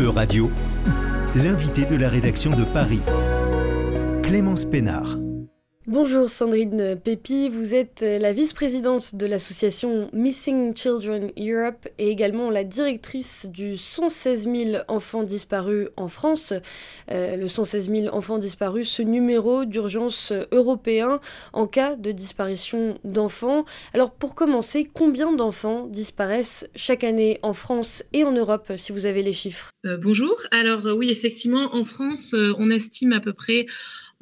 E-Radio, l'invité de la rédaction de Paris, Clémence Pénard. Bonjour Sandrine Pépi, vous êtes la vice-présidente de l'association Missing Children Europe et également la directrice du 116 000 enfants disparus en France. Euh, le 116 000 enfants disparus, ce numéro d'urgence européen en cas de disparition d'enfants. Alors pour commencer, combien d'enfants disparaissent chaque année en France et en Europe si vous avez les chiffres? Euh, Bonjour, alors oui effectivement en France euh, on estime à peu près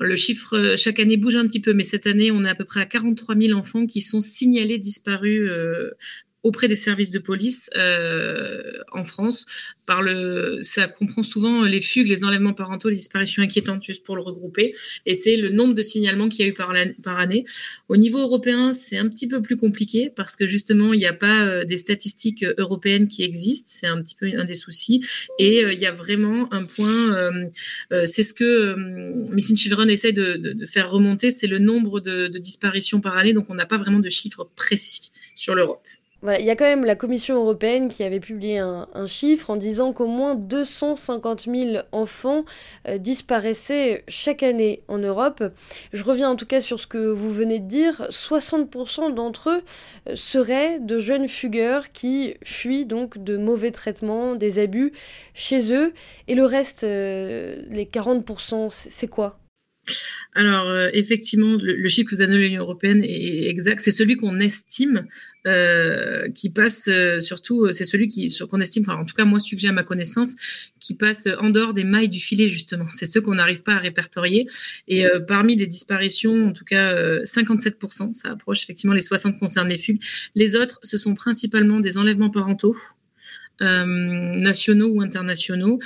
le chiffre euh, chaque année bouge un petit peu, mais cette année, on est à peu près à 43 000 enfants qui sont signalés disparus euh, auprès des services de police euh, en France. Par le, ça comprend souvent les fugues, les enlèvements parentaux, les disparitions inquiétantes, juste pour le regrouper. Et c'est le nombre de signalements qu'il y a eu par, année. Au niveau européen, c'est un petit peu plus compliqué parce que justement, il n'y a pas euh, des statistiques européennes qui existent. C'est un petit peu un des soucis. Et euh, il y a vraiment un point, euh, c'est ce que Missing Children essaie de, faire remonter, c'est le nombre de disparitions par année. Donc, on n'a pas vraiment de chiffres précis sur l'Europe il y a quand même la Commission européenne qui avait publié un, chiffre en disant qu'au moins 250 000 enfants euh, disparaissaient chaque année en Europe. Je reviens en tout cas sur ce que vous venez de dire. 60% d'entre eux euh, seraient de jeunes fugueurs qui fuient donc de mauvais traitements, des abus chez eux. Et le reste, euh, les 40%, c'est quoi? Alors euh, effectivement, le, chiffre que vous avez de l'Union européenne est exact. C'est celui qu'on estime, euh, qui passe euh, surtout, c'est celui qui qu'on estime, enfin en tout cas moi j'ai à ma connaissance, qui passe en dehors des mailles du filet justement. C'est ceux qu'on n'arrive pas à répertorier. Et parmi les disparitions, en tout cas 57%, ça approche effectivement les 60 concernent les fugues. Les autres, ce sont principalement des enlèvements parentaux. nationaux ou internationaux,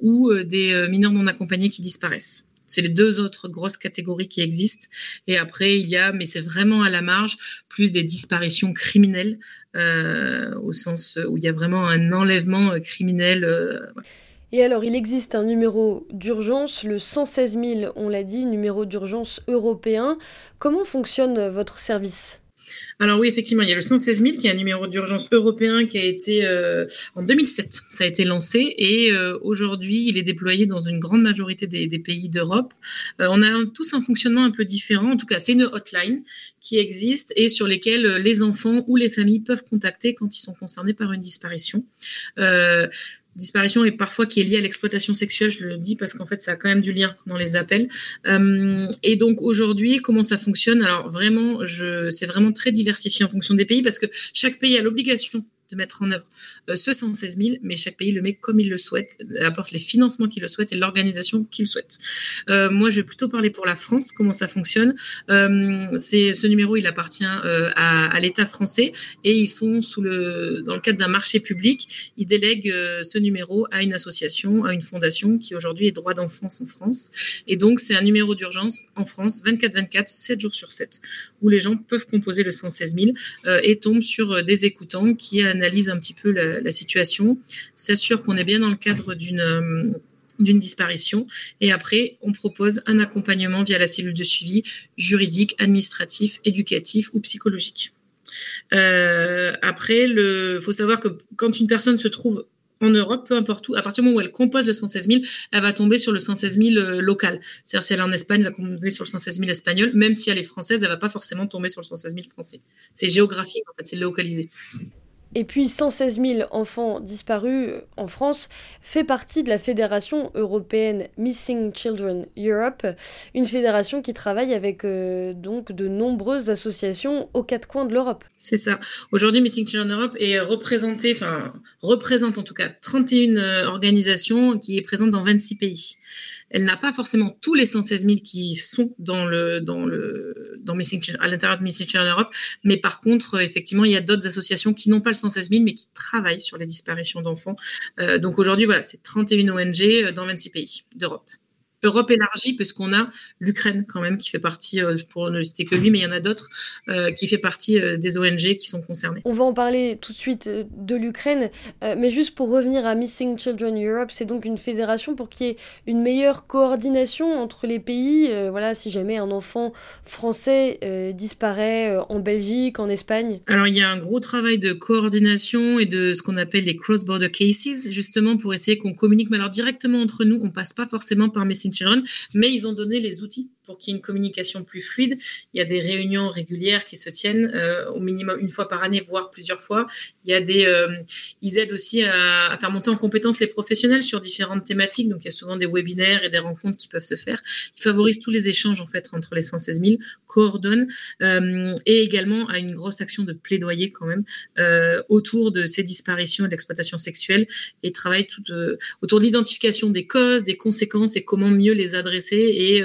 ou des mineurs non accompagnés qui disparaissent. C'est les deux autres grosses catégories qui existent. Et après, il y a, mais c'est vraiment à la marge, plus des disparitions criminelles, euh, au sens où il y a vraiment un enlèvement euh, criminel. Euh, Et alors, il existe un numéro d'urgence, le 116 000, on l'a dit, numéro d'urgence européen. Comment fonctionne votre service? Alors oui, effectivement, il y a le 116 000 qui est un numéro d'urgence européen qui a été euh, en 2007, ça a été lancé et euh, aujourd'hui il est déployé dans une grande majorité des, pays d'Europe. Euh, on a tous un fonctionnement un peu différent. En tout cas, c'est une hotline qui existe et sur lesquelles les enfants ou les familles peuvent contacter quand ils sont concernés par une disparition disparition et parfois qui est liée à l'exploitation sexuelle, je le dis parce qu'en fait ça a quand même du lien dans les appels. Euh, et donc aujourd'hui, comment ça fonctionne? Alors vraiment, c'est vraiment très diversifié en fonction des pays parce que chaque pays a l'obligation de mettre en œuvre euh, ce 116 000, mais chaque pays le met comme il le souhaite, apporte les financements qu'il le souhaite et l'organisation qu'il souhaite. Euh, moi, je vais plutôt parler pour la France, comment ça fonctionne. Euh, c'est ce numéro, il appartient euh, à, l'État français et ils font dans le cadre d'un marché public, ils délèguent euh, ce numéro à une association, à une fondation qui aujourd'hui est droit d'enfance en France. Et donc, c'est un numéro d'urgence en France, 24-24, 7 jours sur 7, où les gens peuvent composer le 116 000 et tombent sur des écoutants qui analysent un petit peu la, situation, s'assure qu'on est bien dans le cadre d'une euh, d'une disparition. Et après, on propose un accompagnement via la cellule de suivi juridique, administratif, éducatif ou psychologique. Euh, après, il faut savoir que quand une personne se trouve en Europe, peu importe où, à partir du moment où elle compose le 116 000, elle va tomber sur le 116 000 euh, local. C'est-à-dire si elle est en Espagne, elle va tomber sur le 116 000 espagnol. Même si elle est française, elle va pas forcément tomber sur le 116 000 français. C'est géographique, en fait, c'est localisé. Et puis 116 000 enfants disparus en France fait partie de la fédération européenne Missing Children Europe, une fédération qui travaille avec euh, donc de nombreuses associations aux quatre coins de l'Europe. C'est ça. Aujourd'hui, Missing Children Europe est représenté, enfin représente en tout cas 31 euh, organisations qui est présente dans 26 pays. Elle n'a pas forcément tous les 116 000 qui sont dans le dans le dans Missing à l'intérieur de Missing Children Europe, mais par contre, euh, effectivement, il y a d'autres associations qui n'ont pas le 116 000 mais qui travaillent sur les disparitions d'enfants. Euh, donc aujourd'hui, voilà, c'est 31 ONG dans 26 pays d'Europe. Europe élargie, puisqu'on a l'Ukraine quand même qui fait partie, euh, pour ne citer que lui, mais il y en a d'autres, euh, qui fait partie euh, des ONG qui sont concernées. On va en parler tout de suite de l'Ukraine, mais juste pour revenir à Missing Children Europe, c'est donc une fédération pour qu'il y ait une meilleure coordination entre les pays. voilà, si jamais un enfant français disparaît en Belgique, en Espagne. Alors il y a un gros travail de coordination et de ce qu'on appelle les cross-border cases, justement pour essayer qu'on communique, mais alors directement entre nous, on passe pas forcément par Missing Mais ils ont donné les outils pour qu'il y ait une communication plus fluide. Il y a des réunions régulières qui se tiennent euh, au minimum une fois par année, voire plusieurs fois. Il y a des, euh, ils aident aussi à, faire monter en compétence les professionnels sur différentes thématiques. Donc il y a souvent des webinaires et des rencontres qui peuvent se faire. Ils favorisent tous les échanges en fait entre les 116 000, coordonnent euh, et également à une grosse action de plaidoyer quand même autour de ces disparitions et d'exploitation sexuelle et travaillent tout autour de l'identification des causes, des conséquences et comment mieux les adresser et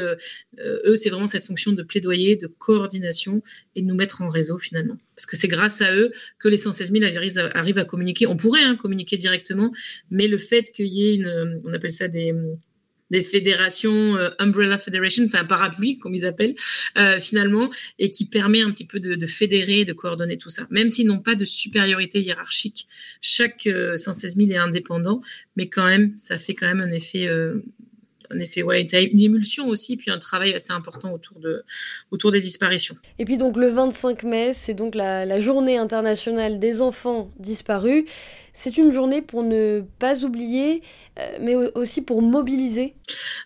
eux, c'est vraiment cette fonction de plaidoyer, de coordination et de nous mettre en réseau finalement. Parce que c'est grâce à eux que les 116 000 arrivent à, communiquer. On pourrait hein, communiquer directement, mais le fait qu'il y ait une, on appelle ça des, fédérations euh, umbrella federation, enfin parapluie comme ils appellent euh, finalement, et qui permet un petit peu de, de, fédérer, de coordonner tout ça. Même s'ils n'ont pas de supériorité hiérarchique, chaque 116 000 est indépendant, mais quand même, ça fait quand même un effet en effet, ouais, une émulsion aussi, puis un travail assez important autour, de, autour des disparitions. Et puis donc le 25 mai, c'est donc la, journée internationale des enfants disparus. C'est une journée pour ne pas oublier, euh, mais aussi pour mobiliser.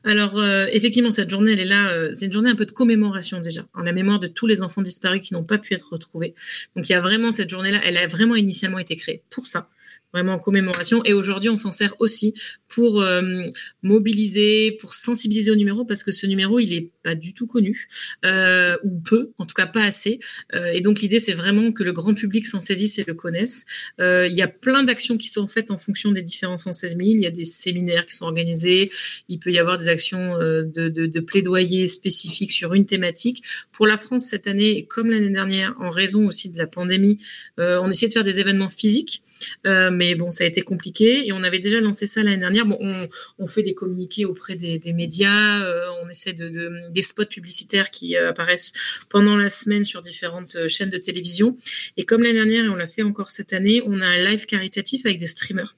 Alors euh, effectivement, cette journée, elle est là, euh, c'est une journée un peu de commémoration déjà, en la mémoire de tous les enfants disparus qui n'ont pas pu être retrouvés. Donc il y a vraiment cette journée-là, elle a vraiment initialement été créée pour ça vraiment en commémoration. Et aujourd'hui, on s'en sert aussi pour euh, mobiliser, pour sensibiliser au numéro, parce que ce numéro, il est pas du tout connu, euh, ou peu, en tout cas pas assez. Euh, et donc l'idée, c'est vraiment que le grand public s'en saisisse et le connaisse. Euh, il y a plein d'actions qui sont faites en fonction des différents 116 000. Il y a des séminaires qui sont organisés. Il peut y avoir des actions de, plaidoyer spécifiques sur une thématique. Pour la France cette année, comme l'année dernière, en raison aussi de la pandémie, on essaie de faire des événements physiques. Euh, mais bon, ça a été compliqué et on avait déjà lancé ça l'année dernière. Bon, on, fait des communiqués auprès des, médias, euh, on essaie de, de, des spots publicitaires qui euh, apparaissent pendant la semaine sur différentes chaînes de télévision. Et comme l'année dernière, et on l'a fait encore cette année, on a un live caritatif avec des streamers.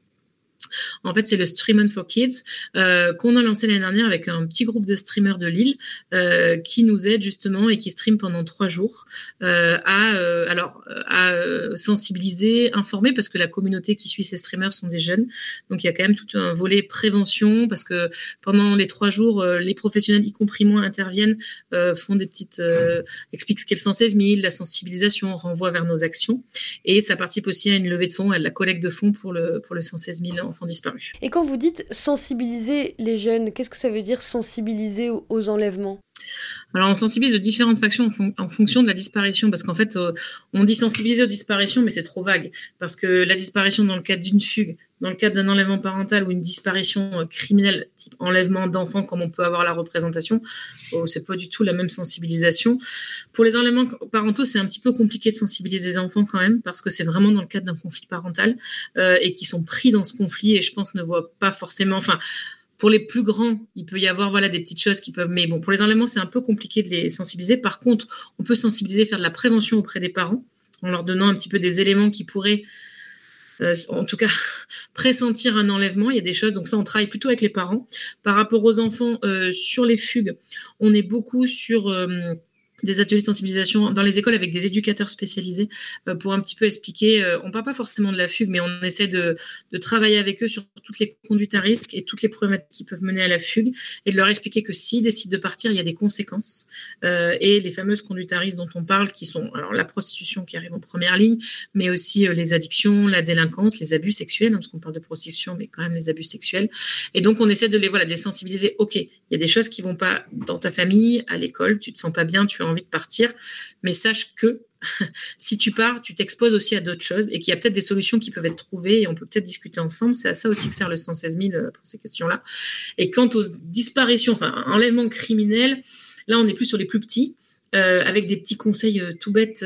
En fait, c'est le Streaming for Kids euh, qu'on a lancé l'année dernière avec un petit groupe de streamers de Lille euh, qui nous aide justement et qui stream pendant trois jours euh, à euh, alors à sensibiliser, informer parce que la communauté qui suit ces streamers sont des jeunes, donc il y a quand même tout un volet prévention parce que pendant les trois jours, les professionnels, y compris moi, interviennent, font des petites expliquent ce qu'est le 116 000, la sensibilisation, renvoie vers nos actions. Et ça participe aussi à une levée de fonds, à la collecte de fonds pour le pour le 116 000 disparus. Et quand vous dites sensibiliser les jeunes, qu'est-ce que ça veut dire sensibiliser aux enlèvements? Alors, on sensibilise de différentes factions en, fonction de la disparition, parce qu'en fait, euh, on dit sensibiliser aux disparitions, mais c'est trop vague, parce que la disparition dans le cadre d'une fugue, dans le cadre d'un enlèvement parental ou une disparition euh, criminelle, type enlèvement d'enfants, comme on peut avoir la représentation, oh, c'est pas du tout la même sensibilisation. Pour les enlèvements parentaux, c'est un petit peu compliqué de sensibiliser les enfants quand même, parce que c'est vraiment dans le cadre d'un conflit parental et qui sont pris dans ce conflit et je pense ne voient pas forcément, pour les plus grands, il peut y avoir voilà des petites choses qui peuvent. Mais bon, pour les enlèvements, c'est un peu compliqué de les sensibiliser. Par contre, on peut sensibiliser, faire de la prévention auprès des parents en leur donnant un petit peu des éléments qui pourraient, euh, en tout cas, pressentir un enlèvement. Il y a des choses. Donc ça, on travaille plutôt avec les parents. Par rapport aux enfants euh, sur les fugues, on est beaucoup sur euh, des ateliers de sensibilisation dans les écoles avec des éducateurs spécialisés euh, pour un petit peu expliquer. Euh, on parle pas forcément de la fugue, mais on essaie de, travailler avec eux sur toutes les conduites à risque et toutes les problématiques qui peuvent mener à la fugue et de leur expliquer que s'ils décident de partir, il y a des conséquences. Euh, et les fameuses conduites à risque dont on parle, qui sont alors la prostitution qui arrive en première ligne, mais aussi les addictions, la délinquance, les abus sexuels, hein, parce qu'on parle de prostitution, mais quand même les abus sexuels. Et donc on essaie de les voilà, de les sensibiliser. Ok, il y a des choses qui vont pas dans ta famille, à l'école, tu te sens pas bien, tu as envie de partir, mais sache que si tu pars, tu t'exposes aussi à d'autres choses et qu'il y a peut-être des solutions qui peuvent être trouvées et on peut peut-être discuter ensemble. C'est à ça aussi que sert le 116 000 euh, pour ces questions-là. Et quant aux disparitions, enfin, enlèvements criminels, là, on est plus sur les plus petits. Euh, avec des petits conseils euh, tout bêtes,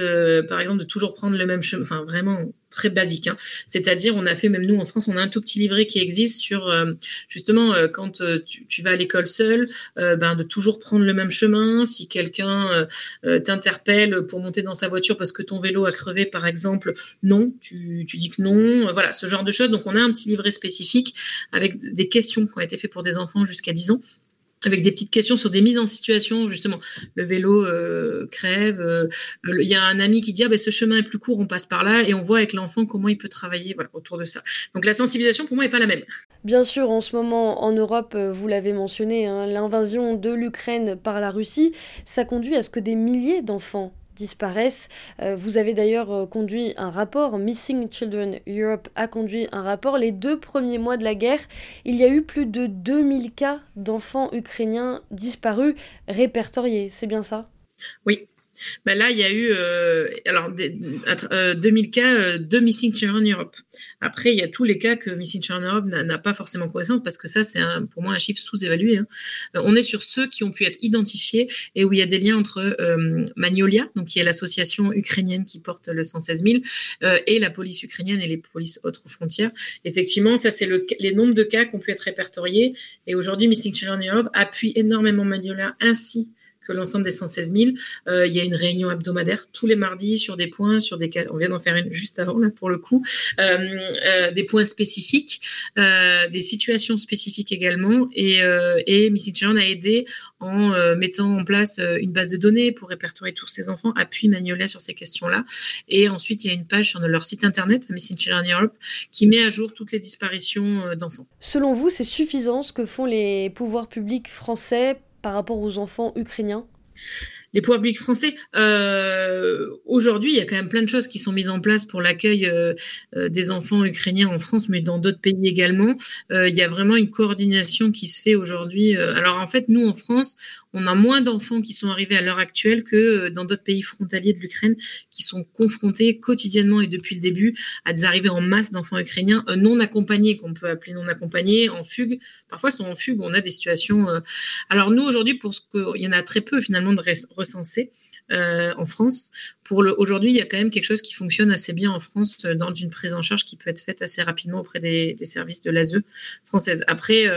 par exemple de toujours prendre le même chemin, enfin vraiment très basique. Hein. C'est-à-dire, on a fait, même nous en France, on a un tout petit livret qui existe sur euh, justement euh, quand euh, tu, vas à l'école seul, ben, de toujours prendre le même chemin. Si quelqu'un t'interpelle pour monter dans sa voiture parce que ton vélo a crevé, par exemple, non, tu, tu dis que non. voilà, ce genre de choses. Donc, on a un petit livret spécifique avec des questions qui ont été faites pour des enfants jusqu'à 10 ans avec des petites questions sur des mises en situation, justement. Le vélo euh, crève. Euh, il y a un ami qui dit ah, ben, ce chemin est plus court, on passe par là, et on voit avec l'enfant comment il peut travailler autour de ça. Donc la sensibilisation, pour moi, n'est pas la même. Bien sûr, en ce moment, en Europe, euh, vous l'avez mentionné, hein, l'invasion de l'Ukraine par la Russie, ça conduit à ce que des milliers d'enfants disparaissent. Euh, vous avez d'ailleurs euh, conduit un rapport, Missing Children Europe a conduit un rapport. Les deux premiers mois de la guerre, il y a eu plus de 2000 cas d'enfants ukrainiens disparus répertoriés. C'est bien ça? Oui, ben là, il y a eu euh, alors des, 2000 cas euh, de Missing Children Europe. Après, il y a tous les cas que Missing Children Europe n'a pas forcément connaissance parce que ça, c'est pour moi un chiffre sous-évalué. Hein. Euh, on est sur ceux qui ont pu être identifiés et où il y a des liens entre Magnolia, donc qui est l'association ukrainienne qui porte le 116 000, et la police ukrainienne et les polices autres frontières. Effectivement, ça, c'est le, les nombres de cas qui ont pu être répertoriés. Et aujourd'hui, Missing Children Europe appuie énormément Magnolia ainsi que l'ensemble des 116 000. Euh, il y a une réunion hebdomadaire tous les mardis sur des points, sur des on vient d'en faire une juste avant là pour le coup, euh, euh, des points spécifiques, des situations spécifiques également. Et, et Missy a aidé en mettant en place une base de données pour répertorier tous ces enfants, appuie Magnolia sur ces questions-là. Et ensuite, il y a une page sur leur site internet, Missing Children Europe, qui met à jour toutes les disparitions d'enfants. Selon vous, c'est suffisant ce que font les pouvoirs publics français par rapport aux enfants ukrainiens? Les pouvoirs publics français. Euh, aujourd'hui, il y a quand même plein de choses qui sont mises en place pour l'accueil euh, euh, des enfants ukrainiens en France, mais dans d'autres pays également. il y a vraiment une coordination qui se fait aujourd'hui. alors en fait, nous en France, on a moins d'enfants qui sont arrivés à l'heure actuelle que dans d'autres pays frontaliers de l'Ukraine qui sont confrontés quotidiennement et depuis le début à des arrivées en masse d'enfants ukrainiens non accompagnés, qu'on peut appeler non accompagnés, en fugue. Parfois, sont en fugue. On a des situations. Alors nous aujourd'hui, pour ce qu'il y en a très peu finalement de recensés. en France. Pour le, aujourd'hui, il y a quand même quelque chose qui fonctionne assez bien en France dans une prise en charge qui peut être faite assez rapidement auprès des, services de l'ASE française. Après,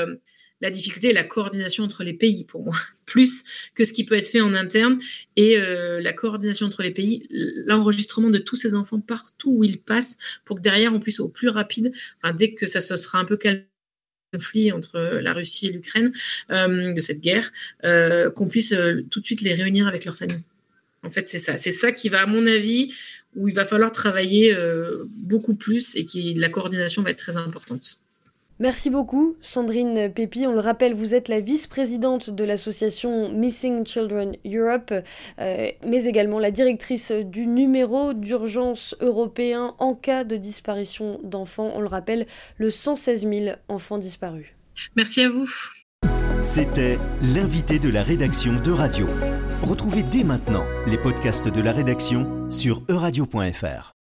la difficulté est la coordination entre les pays pour moi, plus que ce qui peut être fait en interne et euh, la coordination entre les pays, l'enregistrement de tous ces enfants partout où ils passent pour que derrière on puisse au plus rapide, dès que ça se sera un peu calmé conflit entre la Russie et l'Ukraine, euh, de cette guerre, euh, qu'on puisse tout de suite les réunir avec leur famille. En fait, c'est ça. C'est ça qui va, à mon avis, où il va falloir travailler beaucoup plus et qui la coordination va être très importante. Merci beaucoup, Sandrine Pépi. On le rappelle, vous êtes la vice-présidente de l'association Missing Children Europe, euh, mais également la directrice du numéro d'urgence européen en cas de disparition d'enfants. On le rappelle, le 116 000 enfants disparus. Merci à vous. C'était l'invité de la rédaction de Radio. Retrouvez dès maintenant les podcasts de la rédaction sur euradio.fr.